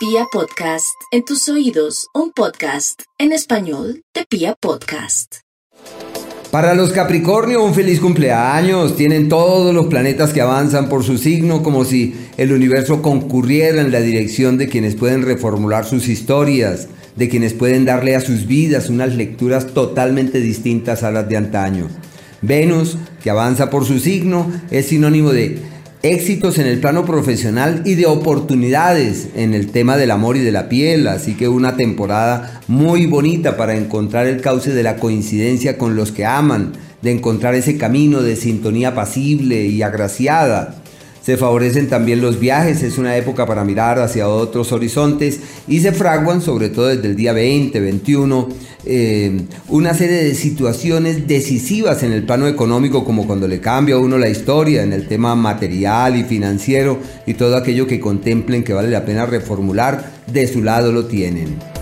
Pia Podcast, en tus oídos, un podcast en español de Pia Podcast. Para los Capricornio, un feliz cumpleaños. Tienen todos los planetas que avanzan por su signo como si el universo concurriera en la dirección de quienes pueden reformular sus historias, de quienes pueden darle a sus vidas unas lecturas totalmente distintas a las de antaño. Venus, que avanza por su signo, es sinónimo de éxitos en el plano profesional y de oportunidades en el tema del amor y de la piel, así que una temporada muy bonita para encontrar el cauce de la coincidencia con los que aman, de encontrar ese camino de sintonía pasible y agraciada. Se favorecen también los viajes, es una época para mirar hacia otros horizontes y se fraguan, sobre todo desde el día 20, 21, eh, una serie de situaciones decisivas en el plano económico, como cuando le cambia a uno la historia en el tema material y financiero y todo aquello que contemplen que vale la pena reformular, de su lado lo tienen.